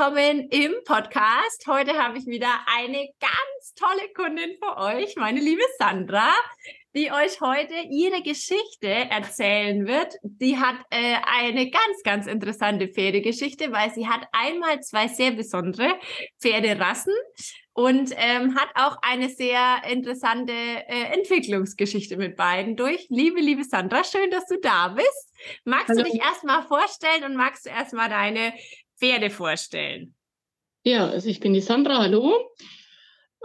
Willkommen im Podcast. Heute habe ich wieder eine ganz tolle Kundin für euch, meine liebe Sandra, die euch heute ihre Geschichte erzählen wird. Die hat äh, eine ganz, ganz interessante Pferdegeschichte, weil sie hat einmal zwei sehr besondere Pferderassen und ähm, hat auch eine sehr interessante äh, Entwicklungsgeschichte mit beiden durch. Liebe, liebe Sandra, schön, dass du da bist. Magst Hallo. du dich erstmal vorstellen und magst du erstmal deine Pferde vorstellen? Ja, also ich bin die Sandra, hallo.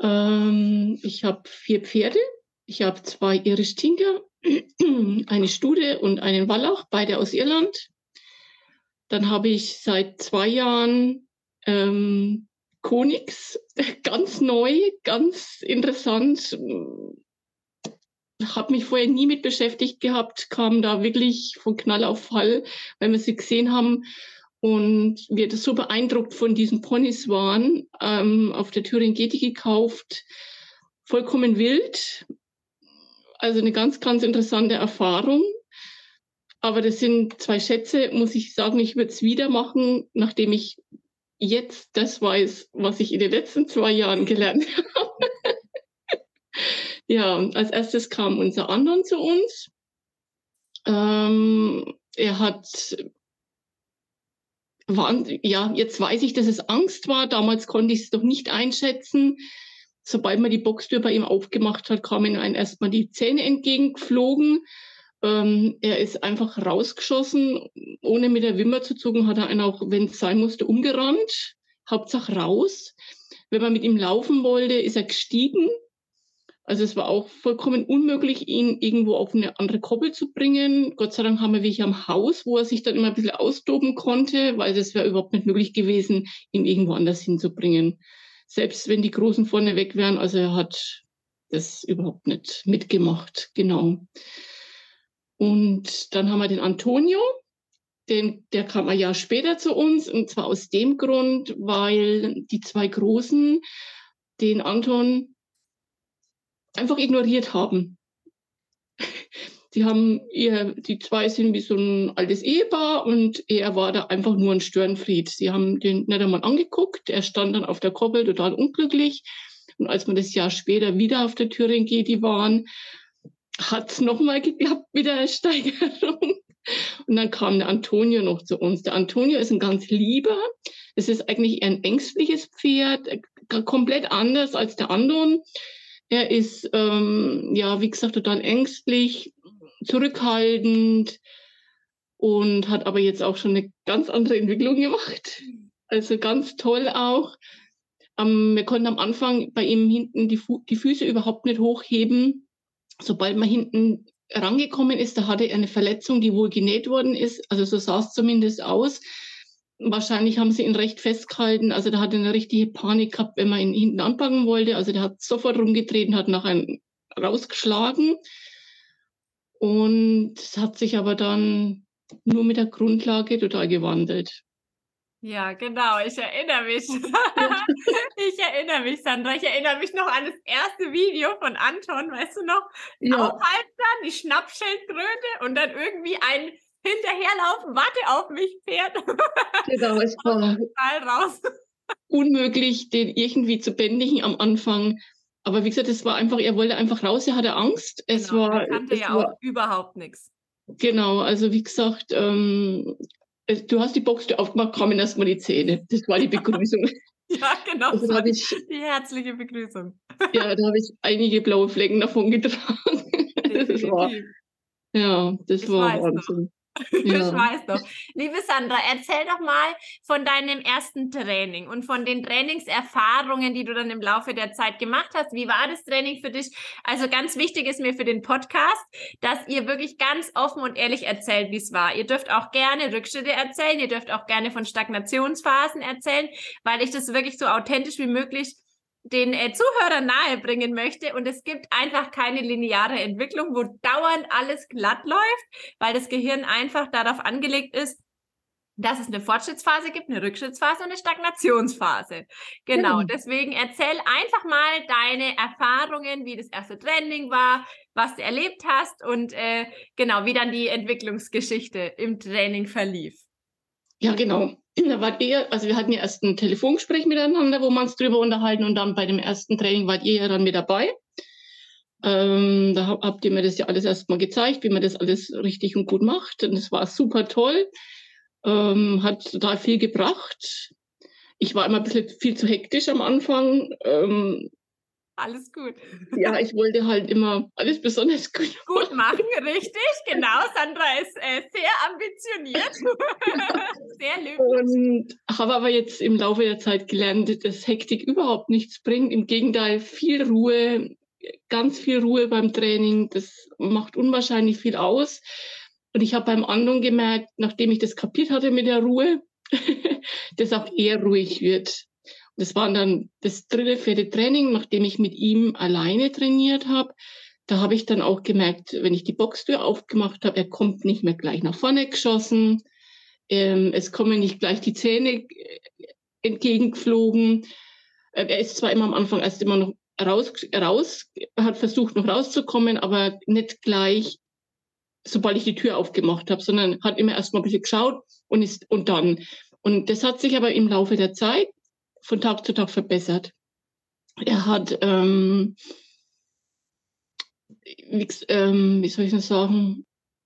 Ähm, ich habe vier Pferde. Ich habe zwei Irish Tinker, eine Stude und einen Wallach, beide aus Irland. Dann habe ich seit zwei Jahren ähm, Konix, ganz neu, ganz interessant. Habe mich vorher nie mit beschäftigt gehabt, kam da wirklich von Knall auf Fall, weil wir sie gesehen haben und wir das so beeindruckt von diesen Ponys waren. Ähm, auf der Thüringen-Geti gekauft, vollkommen wild. Also eine ganz, ganz interessante Erfahrung. Aber das sind zwei Schätze, muss ich sagen, ich würde es wieder machen, nachdem ich jetzt das weiß, was ich in den letzten zwei Jahren gelernt habe. ja, als erstes kam unser Andon zu uns. Ähm, er hat, ja, jetzt weiß ich, dass es Angst war. Damals konnte ich es doch nicht einschätzen. Sobald man die Boxtür bei ihm aufgemacht hat, kamen einem erstmal die Zähne entgegengeflogen. Ähm, er ist einfach rausgeschossen, ohne mit der Wimmer zu zucken, hat er einen auch, wenn es sein musste, umgerannt. Hauptsache raus. Wenn man mit ihm laufen wollte, ist er gestiegen. Also es war auch vollkommen unmöglich, ihn irgendwo auf eine andere Koppel zu bringen. Gott sei Dank haben wir welche am Haus, wo er sich dann immer ein bisschen austoben konnte, weil das wäre überhaupt nicht möglich gewesen, ihn irgendwo anders hinzubringen. Selbst wenn die Großen vorne weg wären, also er hat das überhaupt nicht mitgemacht. Genau. Und dann haben wir den Antonio, den, der kam ein Jahr später zu uns, und zwar aus dem Grund, weil die zwei Großen den Anton einfach ignoriert haben. Die haben ihr, die zwei sind wie so ein altes Ehepaar und er war da einfach nur ein Störenfried. Sie haben den nicht einmal angeguckt. Er stand dann auf der Koppel total unglücklich. Und als man das Jahr später wieder auf der Türen geht, die waren, hat es nochmal geklappt mit der Steigerung. Und dann kam der Antonio noch zu uns. Der Antonio ist ein ganz lieber. Es ist eigentlich ein ängstliches Pferd, äh, komplett anders als der Andon. Er ist, ähm, ja, wie gesagt, total ängstlich, zurückhaltend und hat aber jetzt auch schon eine ganz andere Entwicklung gemacht. Also ganz toll auch. Ähm, wir konnten am Anfang bei ihm hinten die, Fu die Füße überhaupt nicht hochheben sobald man hinten rangekommen ist, da hatte er eine Verletzung, die wohl genäht worden ist. Also so sah es zumindest aus. Wahrscheinlich haben sie ihn recht festgehalten. Also da hat er eine richtige Panik gehabt, wenn man ihn hinten anpacken wollte. Also der hat sofort rumgetreten, hat nach einem rausgeschlagen. Und es hat sich aber dann nur mit der Grundlage total gewandelt. Ja, genau, ich erinnere mich. ich erinnere mich, Sandra. Ich erinnere mich noch an das erste Video von Anton, weißt du noch? Ja. Aufhalten, die Schnappschildkröte und dann irgendwie ein hinterherlaufen, warte auf mich, Pferd. genau, es war raus. unmöglich, den irgendwie zu bändigen am Anfang. Aber wie gesagt, es war einfach, er wollte einfach raus, er hatte Angst. Es genau, war, er kannte es ja war, auch überhaupt nichts. Genau, also wie gesagt, ähm, Du hast die Boxtür aufgemacht, kommen erstmal die Zähne. Das war die Begrüßung. ja, genau. Also, da ich, die herzliche Begrüßung. ja, da habe ich einige blaue Flecken davon getragen. das war, ja, das ich war Wahnsinn. Ja. Ich weiß doch. Liebe Sandra, erzähl doch mal von deinem ersten Training und von den Trainingserfahrungen, die du dann im Laufe der Zeit gemacht hast. Wie war das Training für dich? Also ganz wichtig ist mir für den Podcast, dass ihr wirklich ganz offen und ehrlich erzählt, wie es war. Ihr dürft auch gerne Rückschritte erzählen, ihr dürft auch gerne von Stagnationsphasen erzählen, weil ich das wirklich so authentisch wie möglich den äh, Zuhörern nahebringen möchte. Und es gibt einfach keine lineare Entwicklung, wo dauernd alles glatt läuft, weil das Gehirn einfach darauf angelegt ist, dass es eine Fortschrittsphase gibt, eine Rückschrittsphase und eine Stagnationsphase. Genau, genau. deswegen erzähl einfach mal deine Erfahrungen, wie das erste Training war, was du erlebt hast und äh, genau, wie dann die Entwicklungsgeschichte im Training verlief. Ja, genau. da war ihr, also wir hatten ja erst ein Telefongespräch miteinander, wo wir uns drüber unterhalten und dann bei dem ersten Training wart ihr ja dann mit dabei. Ähm, da habt ihr mir das ja alles erstmal gezeigt, wie man das alles richtig und gut macht. Und es war super toll. Ähm, hat total viel gebracht. Ich war immer ein bisschen viel zu hektisch am Anfang. Ähm, alles gut. Ja, ich wollte halt immer alles besonders gut, gut machen. Richtig, genau. Sandra ist äh, sehr ambitioniert, sehr löblich. Und habe aber jetzt im Laufe der Zeit gelernt, dass Hektik überhaupt nichts bringt. Im Gegenteil, viel Ruhe, ganz viel Ruhe beim Training. Das macht unwahrscheinlich viel aus. Und ich habe beim anderen gemerkt, nachdem ich das kapiert hatte mit der Ruhe, dass auch er ruhig wird. Das war dann das dritte, vierte Training, nachdem ich mit ihm alleine trainiert habe. Da habe ich dann auch gemerkt, wenn ich die Boxtür aufgemacht habe, er kommt nicht mehr gleich nach vorne geschossen. Ähm, es kommen nicht gleich die Zähne äh, entgegengeflogen. Äh, er ist zwar immer am Anfang erst immer noch raus, raus, hat versucht noch rauszukommen, aber nicht gleich, sobald ich die Tür aufgemacht habe, sondern hat immer erst mal ein bisschen geschaut und ist und dann. Und das hat sich aber im Laufe der Zeit von Tag zu Tag verbessert. Er hat, ähm, wie, ähm, wie soll ich das sagen,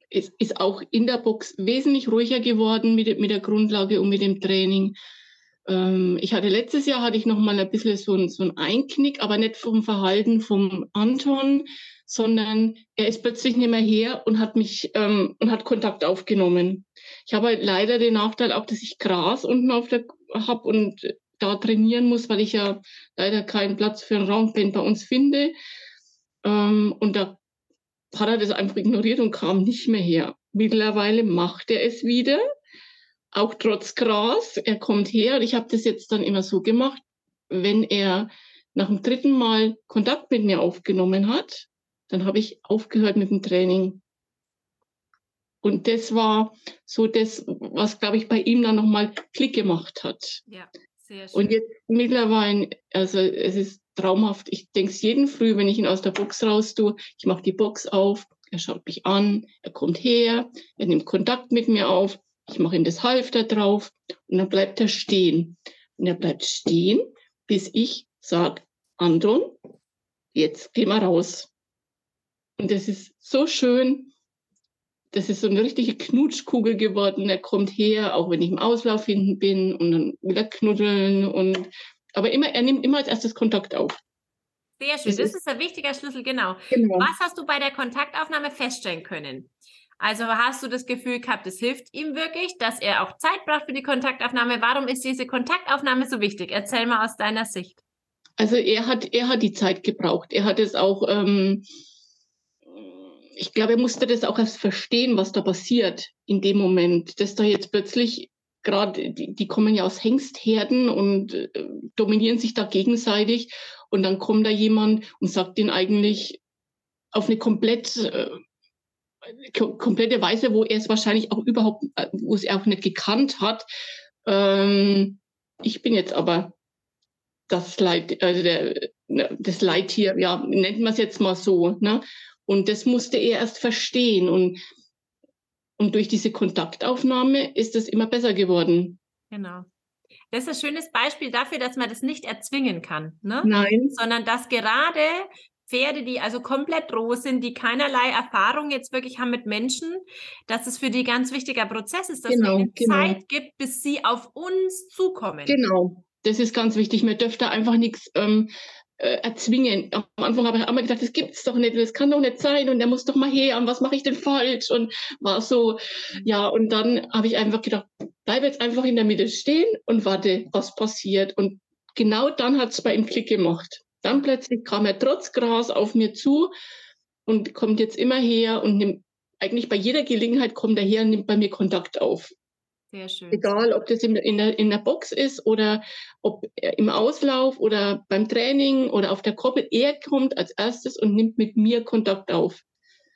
ist, ist auch in der Box wesentlich ruhiger geworden mit, mit der Grundlage und mit dem Training. Ähm, ich hatte letztes Jahr hatte ich noch mal ein bisschen so ein, so ein Einknick, aber nicht vom Verhalten vom Anton, sondern er ist plötzlich nicht mehr her und hat mich ähm, und hat Kontakt aufgenommen. Ich habe halt leider den Nachteil auch, dass ich Gras unten auf der habe und da trainieren muss, weil ich ja leider keinen Platz für ein Roundband bei uns finde. Ähm, und da hat er das einfach ignoriert und kam nicht mehr her. Mittlerweile macht er es wieder, auch trotz Gras. Er kommt her und ich habe das jetzt dann immer so gemacht, wenn er nach dem dritten Mal Kontakt mit mir aufgenommen hat, dann habe ich aufgehört mit dem Training. Und das war so das, was, glaube ich, bei ihm dann nochmal Klick gemacht hat. Ja. Und jetzt mittlerweile, also es ist traumhaft. Ich denke es jeden Früh, wenn ich ihn aus der Box raus tue, ich mache die Box auf, er schaut mich an, er kommt her, er nimmt Kontakt mit mir auf, ich mache ihm das Halfter drauf und dann bleibt er stehen. Und er bleibt stehen, bis ich sage, Anton, jetzt geh mal raus. Und das ist so schön, das ist so eine richtige Knutschkugel geworden. Er kommt her, auch wenn ich im Auslauf hinten bin und dann wieder knuddeln und aber immer, er nimmt immer als erstes Kontakt auf. Sehr schön, das, das ist, ist ein wichtiger Schlüssel, genau. genau. Was hast du bei der Kontaktaufnahme feststellen können? Also hast du das Gefühl gehabt, es hilft ihm wirklich, dass er auch Zeit braucht für die Kontaktaufnahme? Warum ist diese Kontaktaufnahme so wichtig? Erzähl mal aus deiner Sicht. Also er hat, er hat die Zeit gebraucht. Er hat es auch ähm, ich glaube, er musste das auch erst verstehen, was da passiert in dem Moment, dass da jetzt plötzlich gerade, die, die kommen ja aus Hengstherden und äh, dominieren sich da gegenseitig und dann kommt da jemand und sagt den eigentlich auf eine komplett äh, komplette Weise, wo er es wahrscheinlich auch überhaupt, äh, wo es er auch nicht gekannt hat. Ähm, ich bin jetzt aber das Leid, also der, ne, das Leittier, ja, nennt man es jetzt mal so. Ne? Und das musste er erst verstehen. Und, und durch diese Kontaktaufnahme ist es immer besser geworden. Genau. Das ist ein schönes Beispiel dafür, dass man das nicht erzwingen kann. Ne? Nein. Sondern dass gerade Pferde, die also komplett roh sind, die keinerlei Erfahrung jetzt wirklich haben mit Menschen, dass es für die ganz wichtiger Prozess ist, dass genau, man genau. Zeit gibt, bis sie auf uns zukommen. Genau, das ist ganz wichtig. Man dürfte einfach nichts ähm, äh, erzwingen. Am Anfang habe ich immer gedacht, das gibt's doch nicht, das kann doch nicht sein und der muss doch mal her und was mache ich denn falsch und war so, ja, und dann habe ich einfach gedacht, bleib jetzt einfach in der Mitte stehen und warte, was passiert. Und genau dann hat es bei ihm Klick gemacht. Dann plötzlich kam er trotz Gras auf mir zu und kommt jetzt immer her und nimmt, eigentlich bei jeder Gelegenheit kommt er her und nimmt bei mir Kontakt auf. Sehr schön. Egal, ob das in, in, der, in der Box ist oder ob im Auslauf oder beim Training oder auf der Koppel. Er kommt als erstes und nimmt mit mir Kontakt auf.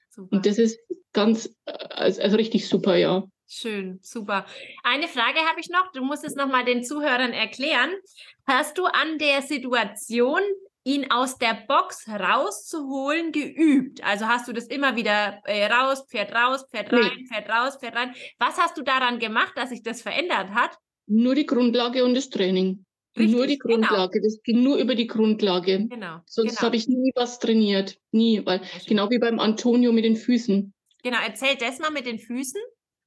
Super. Und das ist ganz, also, also richtig super, ja. Schön, super. Eine Frage habe ich noch. Du musst es nochmal den Zuhörern erklären. Hast du an der Situation ihn aus der Box rauszuholen geübt? Also hast du das immer wieder äh, raus, Pferd raus, Pferd rein, nee. Pferd raus, Pferd rein. Was hast du daran gemacht, dass sich das verändert hat? Nur die Grundlage und das Training. Richtig, nur die genau. Grundlage. Genau. Das ging nur über die Grundlage. Genau. Sonst genau. habe ich nie was trainiert. Nie. Weil, genau wie beim Antonio mit den Füßen. Genau, erzähl das mal mit den Füßen.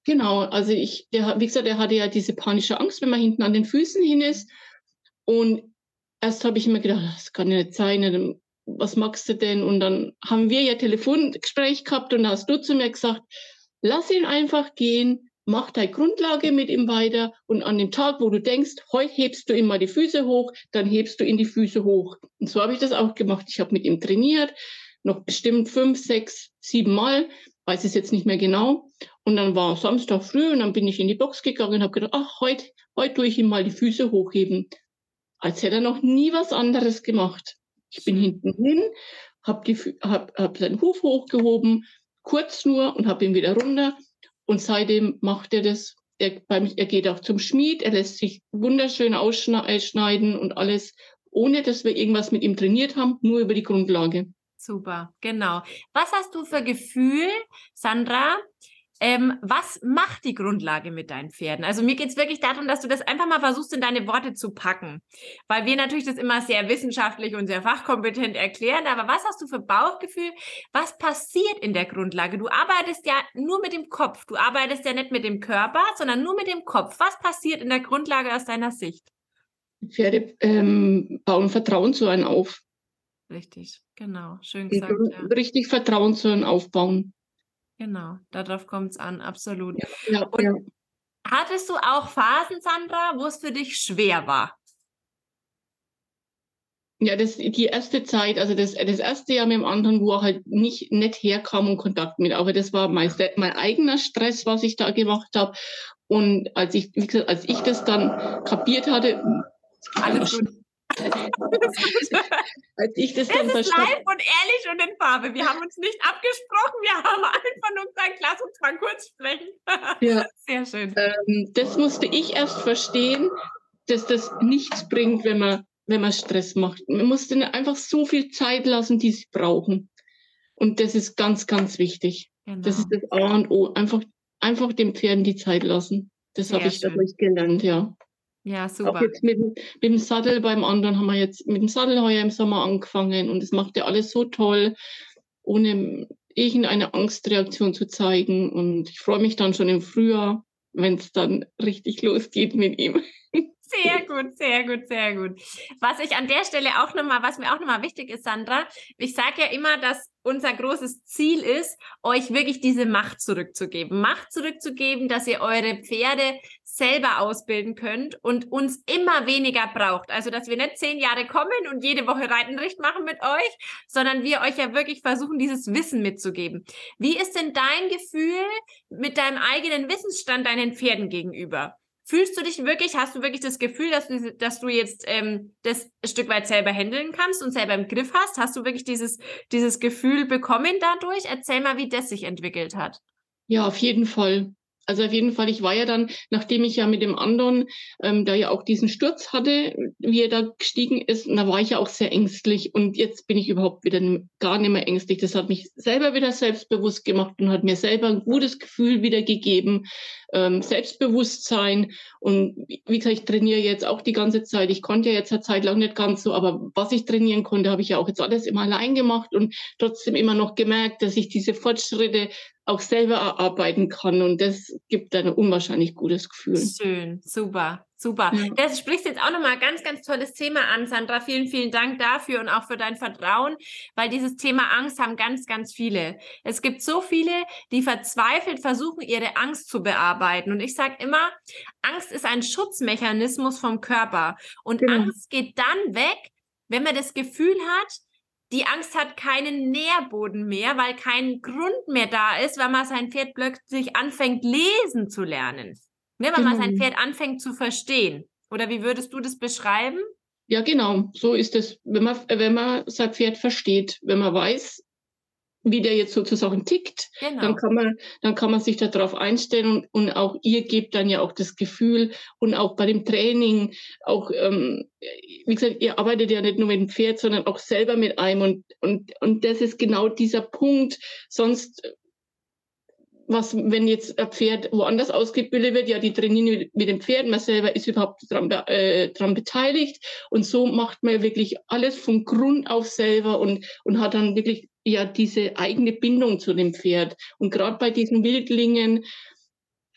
Genau, also ich, der, wie gesagt, der hatte ja diese panische Angst, wenn man hinten an den Füßen hin ist. Und erst habe ich immer gedacht, das kann ja nicht sein, was magst du denn? Und dann haben wir ja Telefongespräch gehabt und hast du zu mir gesagt, lass ihn einfach gehen, mach deine Grundlage mit ihm weiter und an dem Tag, wo du denkst, heute hebst du ihm mal die Füße hoch, dann hebst du ihn die Füße hoch. Und so habe ich das auch gemacht. Ich habe mit ihm trainiert, noch bestimmt fünf, sechs, sieben Mal weiß es jetzt nicht mehr genau. Und dann war Samstag früh und dann bin ich in die Box gegangen und habe gedacht, ach, heute, heute tue ich ihm mal die Füße hochheben. Als hätte er noch nie was anderes gemacht. Ich bin hinten hin, habe hab, hab seinen Huf hochgehoben, kurz nur und habe ihn wieder runter. Und seitdem macht er das. Er, beim, er geht auch zum Schmied, er lässt sich wunderschön ausschneiden und alles, ohne dass wir irgendwas mit ihm trainiert haben, nur über die Grundlage. Super, genau. Was hast du für Gefühl, Sandra? Ähm, was macht die Grundlage mit deinen Pferden? Also mir geht es wirklich darum, dass du das einfach mal versuchst, in deine Worte zu packen. Weil wir natürlich das immer sehr wissenschaftlich und sehr fachkompetent erklären. Aber was hast du für Bauchgefühl? Was passiert in der Grundlage? Du arbeitest ja nur mit dem Kopf. Du arbeitest ja nicht mit dem Körper, sondern nur mit dem Kopf. Was passiert in der Grundlage aus deiner Sicht? Pferde ähm, bauen Vertrauen zu einem auf. Richtig, genau. Schön gesagt. Ja. Richtig Vertrauen zu aufbauen. Genau, darauf kommt es an, absolut. Ja, ja, Und ja. hattest du auch Phasen, Sandra, wo es für dich schwer war? Ja, das, die erste Zeit, also das, das erste Jahr mit dem anderen, wo er halt nicht, nicht herkam und Kontakt mit, aber das war mein, mein eigener Stress, was ich da gemacht habe. Und als ich, wie gesagt, als ich das dann kapiert hatte, alles gut. Als ich das, dann ist live und ehrlich und in Farbe. Wir haben uns nicht abgesprochen. Wir haben einfach nur gesagt, lass uns mal kurz sprechen. Ja. Sehr schön. Ähm, das musste ich erst verstehen, dass das nichts bringt, wenn man, wenn man Stress macht. Man muss denen einfach so viel Zeit lassen, die sie brauchen. Und das ist ganz, ganz wichtig. Genau. Das ist das A und O. Einfach, einfach dem Pferden die Zeit lassen. Das habe ich dadurch gelernt, ja. Ja, super. Auch jetzt mit, mit, dem Sattel beim anderen haben wir jetzt mit dem Sattel heuer im Sommer angefangen und es macht ja alles so toll, ohne irgendeine Angstreaktion zu zeigen. Und ich freue mich dann schon im Frühjahr, wenn es dann richtig losgeht mit ihm. Sehr gut, sehr gut, sehr gut. Was ich an der Stelle auch nochmal, was mir auch nochmal wichtig ist, Sandra, ich sage ja immer, dass unser großes Ziel ist, euch wirklich diese Macht zurückzugeben. Macht zurückzugeben, dass ihr eure Pferde selber ausbilden könnt und uns immer weniger braucht. Also, dass wir nicht zehn Jahre kommen und jede Woche Reitenricht machen mit euch, sondern wir euch ja wirklich versuchen, dieses Wissen mitzugeben. Wie ist denn dein Gefühl mit deinem eigenen Wissensstand deinen Pferden gegenüber? Fühlst du dich wirklich, hast du wirklich das Gefühl, dass du, dass du jetzt ähm, das Stück weit selber handeln kannst und selber im Griff hast? Hast du wirklich dieses, dieses Gefühl bekommen dadurch? Erzähl mal, wie das sich entwickelt hat. Ja, auf jeden Fall. Also auf jeden Fall, ich war ja dann, nachdem ich ja mit dem anderen, ähm, da ja auch diesen Sturz hatte, wie er da gestiegen ist, und da war ich ja auch sehr ängstlich. Und jetzt bin ich überhaupt wieder gar nicht mehr ängstlich. Das hat mich selber wieder selbstbewusst gemacht und hat mir selber ein gutes Gefühl wieder gegeben, ähm, Selbstbewusstsein. Und wie gesagt, ich trainiere jetzt auch die ganze Zeit. Ich konnte ja jetzt eine Zeit lang nicht ganz so, aber was ich trainieren konnte, habe ich ja auch jetzt alles immer allein gemacht und trotzdem immer noch gemerkt, dass ich diese Fortschritte auch selber erarbeiten kann. Und das gibt ein unwahrscheinlich gutes Gefühl. Schön, super, super. Ja. Das spricht jetzt auch nochmal ganz, ganz tolles Thema an, Sandra. Vielen, vielen Dank dafür und auch für dein Vertrauen, weil dieses Thema Angst haben ganz, ganz viele. Es gibt so viele, die verzweifelt versuchen, ihre Angst zu bearbeiten. Und ich sage immer, Angst ist ein Schutzmechanismus vom Körper. Und genau. Angst geht dann weg, wenn man das Gefühl hat, die Angst hat keinen Nährboden mehr, weil kein Grund mehr da ist, weil man sein Pferd plötzlich anfängt, lesen zu lernen. Ne, weil man sein genau. Pferd anfängt zu verstehen. Oder wie würdest du das beschreiben? Ja, genau. So ist es, wenn man, wenn man sein Pferd versteht, wenn man weiß, wie der jetzt sozusagen tickt, genau. dann kann man, dann kann man sich darauf einstellen und, und auch ihr gebt dann ja auch das Gefühl und auch bei dem Training, auch, ähm, wie gesagt, ihr arbeitet ja nicht nur mit dem Pferd, sondern auch selber mit einem und, und, und das ist genau dieser Punkt. Sonst was, wenn jetzt ein Pferd woanders ausgebildet wird, ja, die trainieren mit dem Pferd, man selber ist überhaupt dran, äh, dran beteiligt und so macht man wirklich alles von Grund auf selber und, und hat dann wirklich ja diese eigene Bindung zu dem Pferd. Und gerade bei diesen Wildlingen,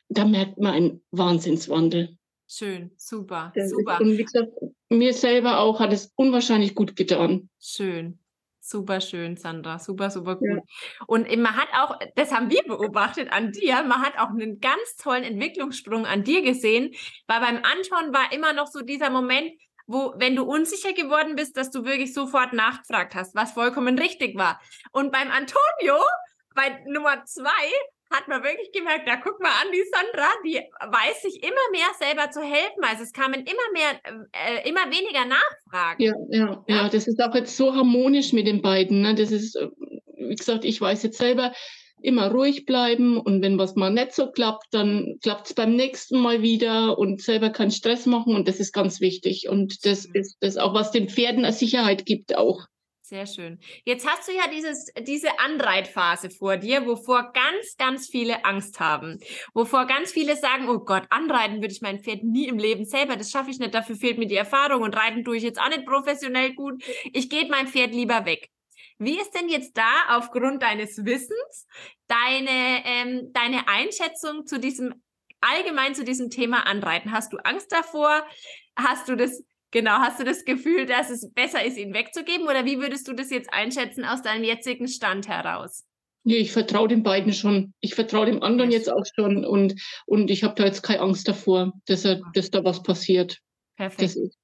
da merkt man einen Wahnsinnswandel. Schön, super, das super. Ist, und wie gesagt, mir selber auch hat es unwahrscheinlich gut getan. Schön. Super schön, Sandra. Super, super gut. Ja. Und man hat auch, das haben wir beobachtet an dir, man hat auch einen ganz tollen Entwicklungssprung an dir gesehen, weil beim Anton war immer noch so dieser Moment, wo, wenn du unsicher geworden bist, dass du wirklich sofort nachgefragt hast, was vollkommen richtig war. Und beim Antonio, bei Nummer zwei, hat man wirklich gemerkt, da guck mal an, die Sandra, die weiß sich immer mehr selber zu helfen. Also es kamen immer mehr, äh, immer weniger Nachfragen. Ja, ja, ja, das ist auch jetzt so harmonisch mit den beiden. Ne? Das ist, äh, wie gesagt, ich weiß jetzt selber, immer ruhig bleiben und wenn was mal nicht so klappt, dann klappt es beim nächsten Mal wieder und selber keinen Stress machen und das ist ganz wichtig und das ist das auch, was den Pferden eine Sicherheit gibt auch. Sehr schön. Jetzt hast du ja dieses, diese Anreitphase vor dir, wovor ganz, ganz viele Angst haben. Wovor ganz viele sagen, oh Gott, anreiten würde ich mein Pferd nie im Leben selber. Das schaffe ich nicht, dafür fehlt mir die Erfahrung und reiten tue ich jetzt auch nicht professionell gut. Ich gehe mein Pferd lieber weg. Wie ist denn jetzt da aufgrund deines Wissens deine, ähm, deine Einschätzung zu diesem, allgemein zu diesem Thema Anreiten? Hast du Angst davor? Hast du das Genau, hast du das Gefühl, dass es besser ist, ihn wegzugeben oder wie würdest du das jetzt einschätzen aus deinem jetzigen Stand heraus? Nee, ich vertraue den beiden schon. Ich vertraue dem anderen jetzt auch schon und, und ich habe da jetzt keine Angst davor, dass, er, dass da was passiert. Perfekt. Das ist,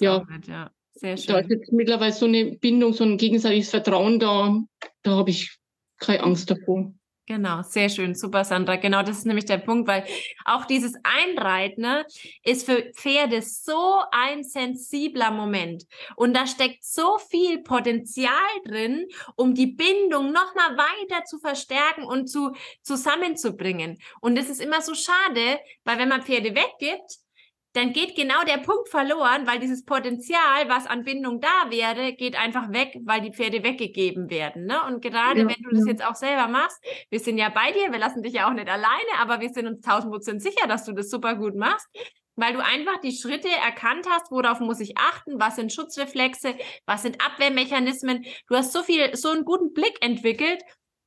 ja, ja, sehr schön. Da ist jetzt mittlerweile so eine Bindung, so ein gegenseitiges Vertrauen da. Da habe ich keine Angst davor. Genau, sehr schön, super Sandra. Genau, das ist nämlich der Punkt, weil auch dieses Einreiten ne, ist für Pferde so ein sensibler Moment und da steckt so viel Potenzial drin, um die Bindung noch mal weiter zu verstärken und zu zusammenzubringen. Und es ist immer so schade, weil wenn man Pferde weggibt, dann geht genau der Punkt verloren, weil dieses Potenzial, was an Bindung da wäre, geht einfach weg, weil die Pferde weggegeben werden. Ne? Und gerade ja, wenn du das jetzt auch selber machst, wir sind ja bei dir, wir lassen dich ja auch nicht alleine, aber wir sind uns tausend Prozent sicher, dass du das super gut machst, weil du einfach die Schritte erkannt hast, worauf muss ich achten, was sind Schutzreflexe, was sind Abwehrmechanismen. Du hast so viel, so einen guten Blick entwickelt,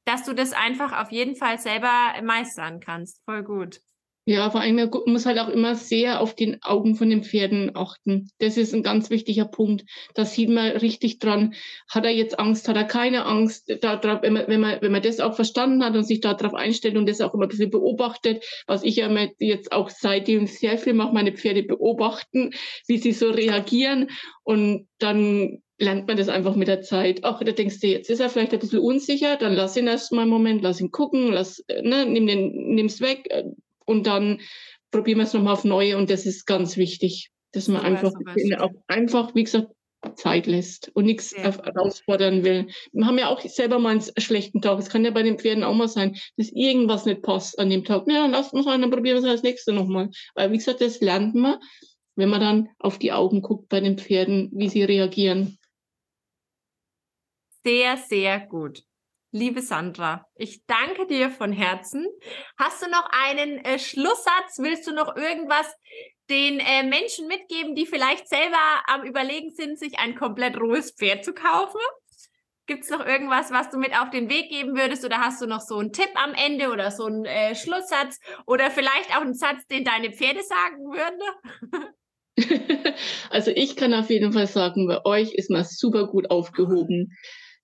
dass du das einfach auf jeden Fall selber meistern kannst. Voll gut. Ja, vor allem, man muss halt auch immer sehr auf den Augen von den Pferden achten. Das ist ein ganz wichtiger Punkt. Da sieht man richtig dran, hat er jetzt Angst, hat er keine Angst. Da, wenn, man, wenn, man, wenn man das auch verstanden hat und sich darauf einstellt und das auch immer ein bisschen beobachtet, was ich ja jetzt auch seitdem sehr viel mache, meine Pferde beobachten, wie sie so reagieren. Und dann lernt man das einfach mit der Zeit. Ach, da denkst du, jetzt ist er vielleicht ein bisschen unsicher, dann lass ihn erst mal einen Moment, lass ihn gucken, lass, ne, nimm den, nimm's weg, und dann probieren wir es nochmal auf neue und das ist ganz wichtig, dass man einfach, auch einfach, wie gesagt, Zeit lässt und nichts ja. herausfordern will. Wir haben ja auch selber mal einen schlechten Tag. Es kann ja bei den Pferden auch mal sein, dass irgendwas nicht passt an dem Tag. Ja, dann lasst uns sein, dann probieren wir es als nächstes nochmal. Weil, wie gesagt, das lernt man, wenn man dann auf die Augen guckt bei den Pferden, wie sie reagieren. Sehr, sehr gut. Liebe Sandra, ich danke dir von Herzen. Hast du noch einen äh, Schlusssatz? Willst du noch irgendwas den äh, Menschen mitgeben, die vielleicht selber am Überlegen sind, sich ein komplett rohes Pferd zu kaufen? Gibt es noch irgendwas, was du mit auf den Weg geben würdest? Oder hast du noch so einen Tipp am Ende oder so einen äh, Schlusssatz? Oder vielleicht auch einen Satz, den deine Pferde sagen würden? also ich kann auf jeden Fall sagen, bei euch ist man super gut aufgehoben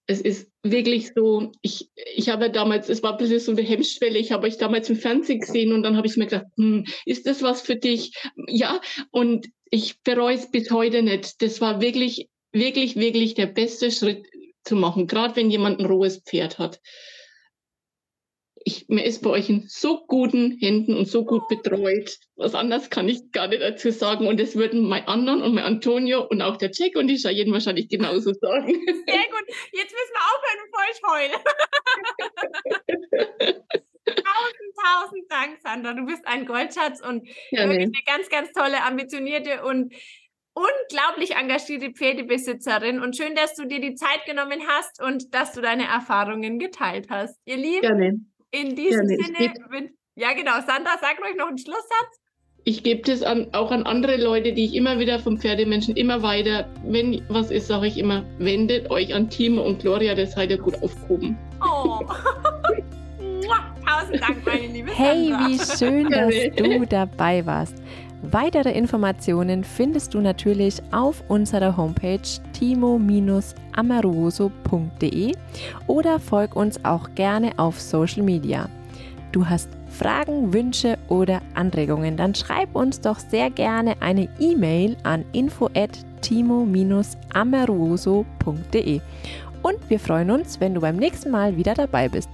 es ist wirklich so, ich, ich habe damals, es war ein bisschen so eine Hemmschwelle, ich habe euch damals im Fernsehen gesehen und dann habe ich mir gedacht, hm, ist das was für dich? Ja, und ich bereue es bis heute nicht. Das war wirklich, wirklich, wirklich der beste Schritt zu machen, gerade wenn jemand ein rohes Pferd hat ich, mir ist bei euch in so guten Händen und so gut betreut. Was anderes kann ich gar nicht dazu sagen. Und das würden mein anderen und mein Antonio und auch der Jack und die Cheyenne wahrscheinlich genauso sagen. Sehr gut. Jetzt müssen wir aufhören, bevor ich heule. tausend, tausend Dank, Sandra. Du bist ein Goldschatz und ja, wirklich nee. eine ganz, ganz tolle, ambitionierte und unglaublich engagierte Pferdebesitzerin und schön, dass du dir die Zeit genommen hast und dass du deine Erfahrungen geteilt hast. Ihr Lieben, Gerne. In diesem ja, Sinne, ja genau, Sandra, sag ruhig noch einen Schlusssatz. Ich gebe das an, auch an andere Leute, die ich immer wieder vom Pferdemenschen immer weiter, wenn was ist, sage ich immer, wendet euch an Timo und Gloria, das seid ihr gut aufgehoben. Oh. Tausend Dank, meine liebe Hey, wie schön, dass du dabei warst. Weitere Informationen findest du natürlich auf unserer Homepage timo-amoroso.de oder folg uns auch gerne auf Social Media. Du hast Fragen, Wünsche oder Anregungen, dann schreib uns doch sehr gerne eine E-Mail an info@timo-amoroso.de. Und wir freuen uns, wenn du beim nächsten Mal wieder dabei bist.